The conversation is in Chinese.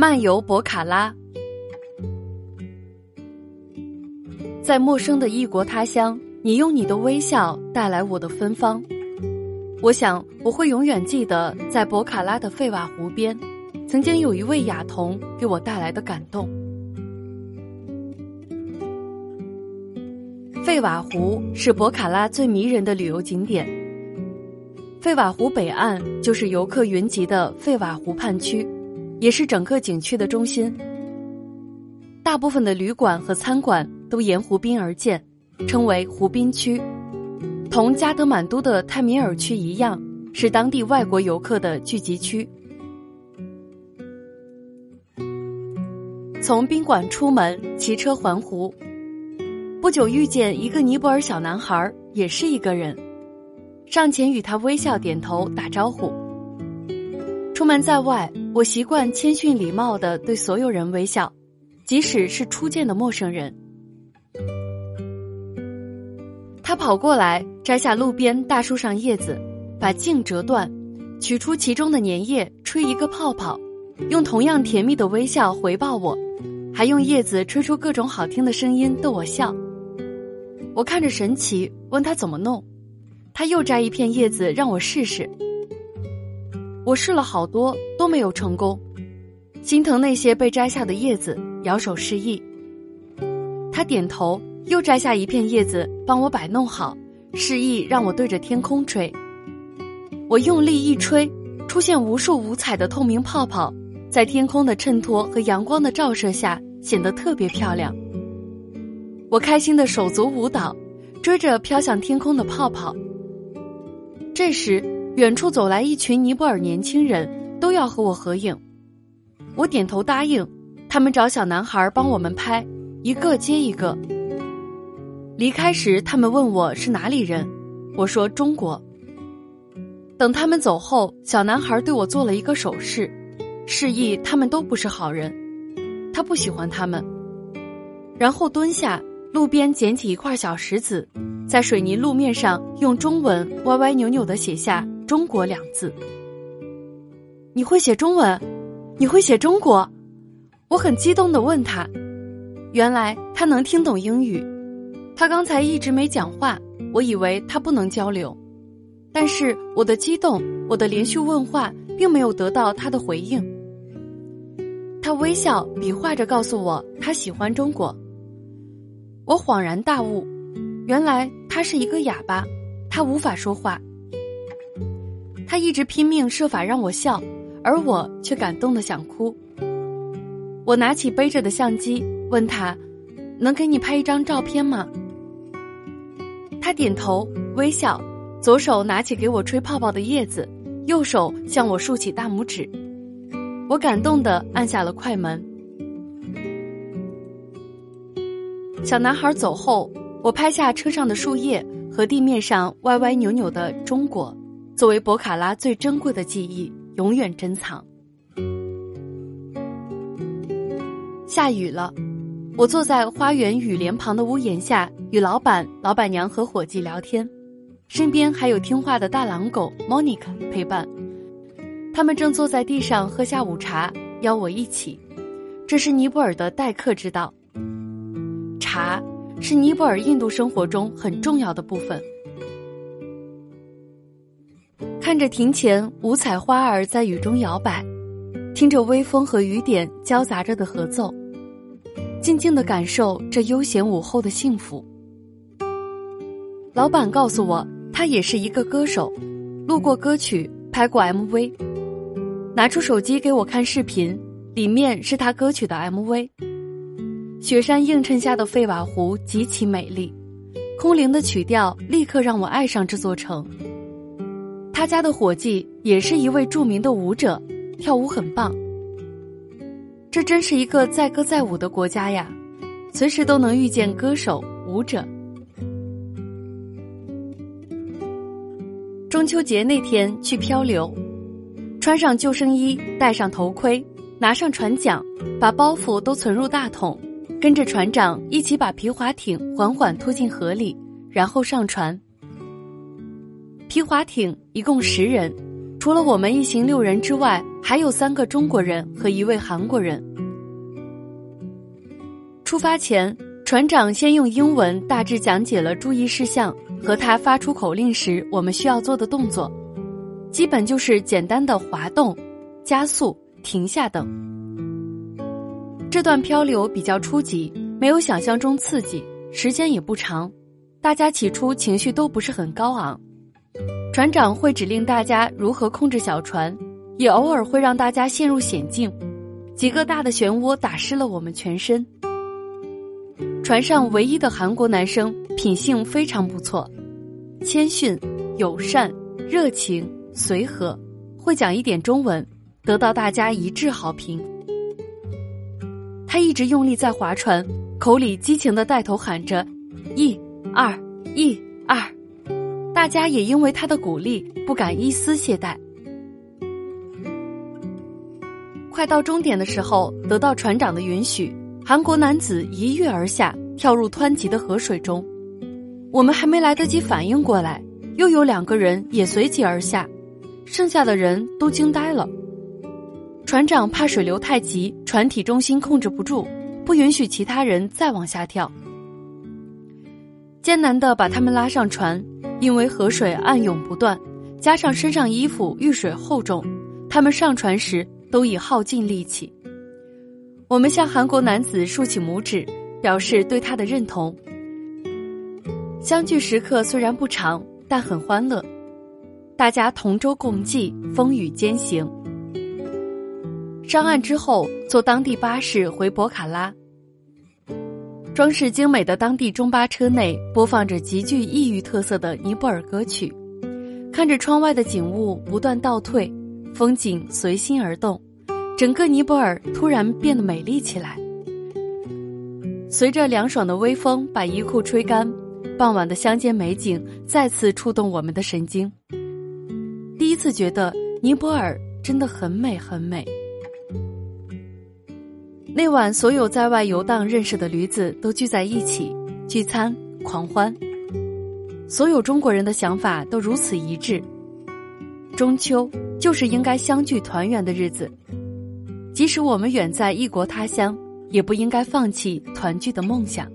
漫游博卡拉，在陌生的异国他乡，你用你的微笑带来我的芬芳。我想我会永远记得，在博卡拉的费瓦湖边，曾经有一位雅童给我带来的感动。费瓦湖是博卡拉最迷人的旅游景点。费瓦湖北岸就是游客云集的费瓦湖畔区。也是整个景区的中心，大部分的旅馆和餐馆都沿湖滨而建，称为湖滨区，同加德满都的泰米尔区一样，是当地外国游客的聚集区。从宾馆出门，骑车环湖，不久遇见一个尼泊尔小男孩，也是一个人，上前与他微笑点头打招呼。出门在外。我习惯谦逊礼貌的对所有人微笑，即使是初见的陌生人。他跑过来，摘下路边大树上叶子，把茎折断，取出其中的粘液，吹一个泡泡，用同样甜蜜的微笑回报我，还用叶子吹出各种好听的声音逗我笑。我看着神奇，问他怎么弄，他又摘一片叶子让我试试。我试了好多都没有成功，心疼那些被摘下的叶子，摇手示意。他点头，又摘下一片叶子帮我摆弄好，示意让我对着天空吹。我用力一吹，出现无数五彩的透明泡泡，在天空的衬托和阳光的照射下显得特别漂亮。我开心的手足舞蹈，追着飘向天空的泡泡。这时。远处走来一群尼泊尔年轻人，都要和我合影。我点头答应，他们找小男孩帮我们拍，一个接一个。离开时，他们问我是哪里人，我说中国。等他们走后，小男孩对我做了一个手势，示意他们都不是好人，他不喜欢他们。然后蹲下，路边捡起一块小石子，在水泥路面上用中文歪歪扭扭的写下。中国两字，你会写中文？你会写中国？我很激动的问他，原来他能听懂英语。他刚才一直没讲话，我以为他不能交流。但是我的激动，我的连续问话，并没有得到他的回应。他微笑比划着告诉我他喜欢中国。我恍然大悟，原来他是一个哑巴，他无法说话。他一直拼命设法让我笑，而我却感动的想哭。我拿起背着的相机，问他：“能给你拍一张照片吗？”他点头微笑，左手拿起给我吹泡泡的叶子，右手向我竖起大拇指。我感动的按下了快门。小男孩走后，我拍下车上的树叶和地面上歪歪扭扭的中国。作为博卡拉最珍贵的记忆，永远珍藏。下雨了，我坐在花园雨帘旁的屋檐下，与老板、老板娘和伙计聊天，身边还有听话的大狼狗 Monica 陪伴。他们正坐在地上喝下午茶，邀我一起。这是尼泊尔的待客之道。茶是尼泊尔印度生活中很重要的部分。看着庭前五彩花儿在雨中摇摆，听着微风和雨点交杂着的合奏，静静的感受这悠闲午后的幸福。老板告诉我，他也是一个歌手，录过歌曲，拍过 MV，拿出手机给我看视频，里面是他歌曲的 MV。雪山映衬下的费瓦湖极其美丽，空灵的曲调立刻让我爱上这座城。他家的伙计也是一位著名的舞者，跳舞很棒。这真是一个载歌载舞的国家呀，随时都能遇见歌手、舞者。中秋节那天去漂流，穿上救生衣，戴上头盔，拿上船桨，把包袱都存入大桶，跟着船长一起把皮划艇缓缓拖进河里，然后上船。皮划艇一共十人，除了我们一行六人之外，还有三个中国人和一位韩国人。出发前，船长先用英文大致讲解了注意事项和他发出口令时我们需要做的动作，基本就是简单的滑动、加速、停下等。这段漂流比较初级，没有想象中刺激，时间也不长，大家起初情绪都不是很高昂。船长会指令大家如何控制小船，也偶尔会让大家陷入险境。几个大的漩涡打湿了我们全身。船上唯一的韩国男生品性非常不错，谦逊、友善、热情、随和，会讲一点中文，得到大家一致好评。他一直用力在划船，口里激情的带头喊着“一、二、一、二”。大家也因为他的鼓励不敢一丝懈怠。快到终点的时候，得到船长的允许，韩国男子一跃而下，跳入湍急的河水中。我们还没来得及反应过来，又有两个人也随即而下，剩下的人都惊呆了。船长怕水流太急，船体中心控制不住，不允许其他人再往下跳，艰难的把他们拉上船。因为河水暗涌不断，加上身上衣服遇水厚重，他们上船时都已耗尽力气。我们向韩国男子竖起拇指，表示对他的认同。相聚时刻虽然不长，但很欢乐，大家同舟共济，风雨兼行。上岸之后，坐当地巴士回博卡拉。装饰精美的当地中巴车内播放着极具异域特色的尼泊尔歌曲，看着窗外的景物不断倒退，风景随心而动，整个尼泊尔突然变得美丽起来。随着凉爽的微风把衣裤吹干，傍晚的乡间美景再次触动我们的神经。第一次觉得尼泊尔真的很美很美。那晚，所有在外游荡认识的驴子都聚在一起聚餐狂欢。所有中国人的想法都如此一致：中秋就是应该相聚团圆的日子。即使我们远在异国他乡，也不应该放弃团聚的梦想。